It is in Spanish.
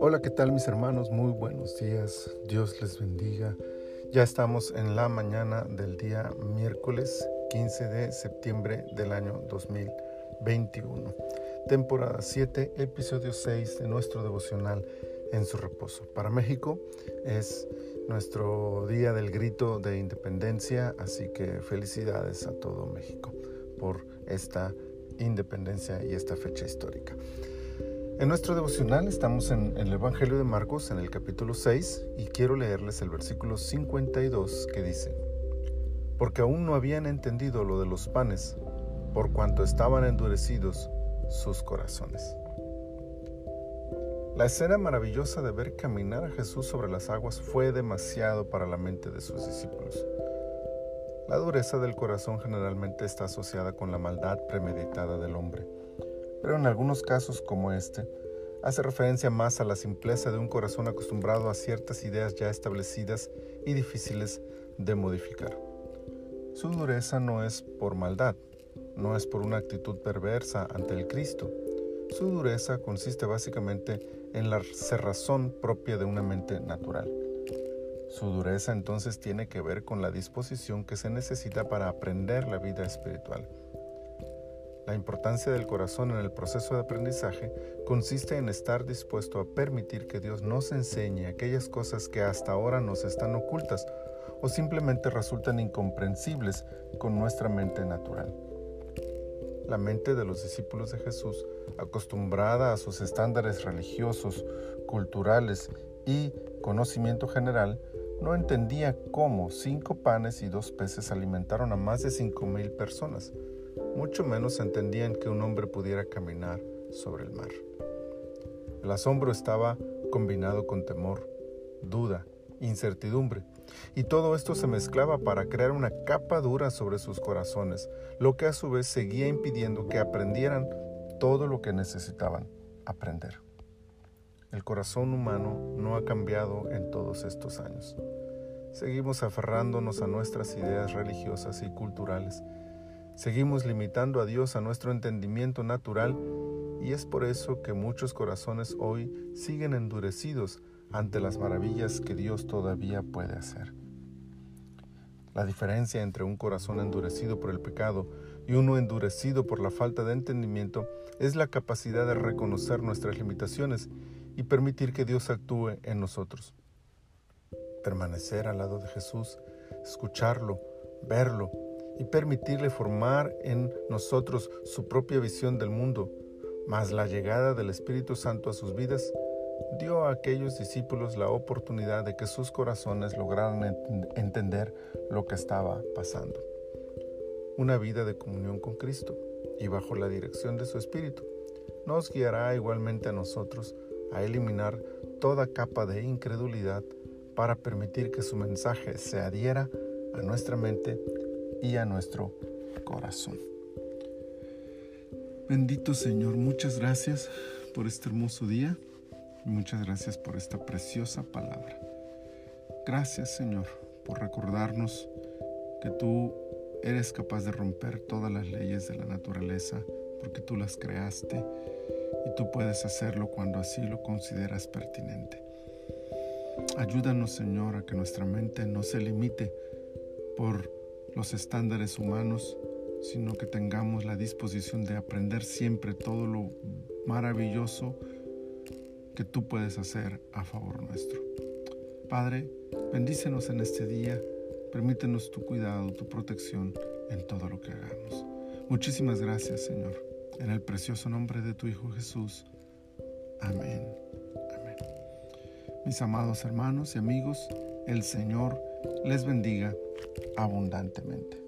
Hola, ¿qué tal mis hermanos? Muy buenos días. Dios les bendiga. Ya estamos en la mañana del día miércoles 15 de septiembre del año 2021. Temporada 7, episodio 6 de nuestro devocional en su reposo. Para México es nuestro día del grito de independencia, así que felicidades a todo México por esta independencia y esta fecha histórica. En nuestro devocional estamos en, el Evangelio de Marcos en el capítulo 6 y quiero leerles el versículo 52 que dice, porque aún no habían entendido lo de los panes, por cuanto estaban endurecidos sus corazones. La escena maravillosa de ver caminar a Jesús sobre las aguas fue demasiado para la mente de sus discípulos. La dureza del corazón generalmente está asociada con la maldad premeditada del hombre pero en algunos casos como este, hace referencia más a la simpleza de un corazón acostumbrado a ciertas ideas ya establecidas y difíciles de modificar. Su dureza no es por maldad, no es por una actitud perversa ante el Cristo. Su dureza consiste básicamente en la cerrazón propia de una mente natural. Su dureza entonces tiene que ver con la disposición que se necesita para aprender la vida espiritual la importancia del corazón en el proceso de aprendizaje consiste en estar dispuesto a permitir que Dios nos enseñe aquellas cosas que hasta ahora nos están ocultas o simplemente resultan incomprensibles con nuestra mente natural. La mente de los discípulos de Jesús, acostumbrada a sus estándares religiosos, culturales y conocimiento general, no entendía cómo cinco panes y dos peces alimentaron a más de cinco mil personas mucho menos entendían que un hombre pudiera caminar sobre el mar. El asombro estaba combinado con temor, duda, incertidumbre, y todo esto se mezclaba para crear una capa dura sobre sus corazones, lo que a su vez seguía impidiendo que aprendieran todo lo que necesitaban aprender. El corazón humano no ha cambiado en todos estos años. Seguimos aferrándonos a nuestras ideas religiosas y culturales Seguimos limitando a Dios a nuestro entendimiento natural y es por eso que muchos corazones hoy siguen endurecidos ante las maravillas que Dios todavía puede hacer. La diferencia entre un corazón endurecido por el pecado y uno endurecido por la falta de entendimiento es la capacidad de reconocer nuestras limitaciones y permitir que Dios actúe en nosotros. Permanecer al lado de Jesús, escucharlo, verlo, y permitirle formar en nosotros su propia visión del mundo, mas la llegada del Espíritu Santo a sus vidas dio a aquellos discípulos la oportunidad de que sus corazones lograran entender lo que estaba pasando. Una vida de comunión con Cristo y bajo la dirección de su Espíritu nos guiará igualmente a nosotros a eliminar toda capa de incredulidad para permitir que su mensaje se adhiera a nuestra mente y a nuestro corazón. Bendito Señor, muchas gracias por este hermoso día y muchas gracias por esta preciosa palabra. Gracias Señor por recordarnos que tú eres capaz de romper todas las leyes de la naturaleza porque tú las creaste y tú puedes hacerlo cuando así lo consideras pertinente. Ayúdanos Señor a que nuestra mente no se limite por los estándares humanos, sino que tengamos la disposición de aprender siempre todo lo maravilloso que tú puedes hacer a favor nuestro. Padre, bendícenos en este día, permítenos tu cuidado, tu protección en todo lo que hagamos. Muchísimas gracias, Señor, en el precioso nombre de tu Hijo Jesús. Amén. Amén. Mis amados hermanos y amigos, el Señor les bendiga abundantemente.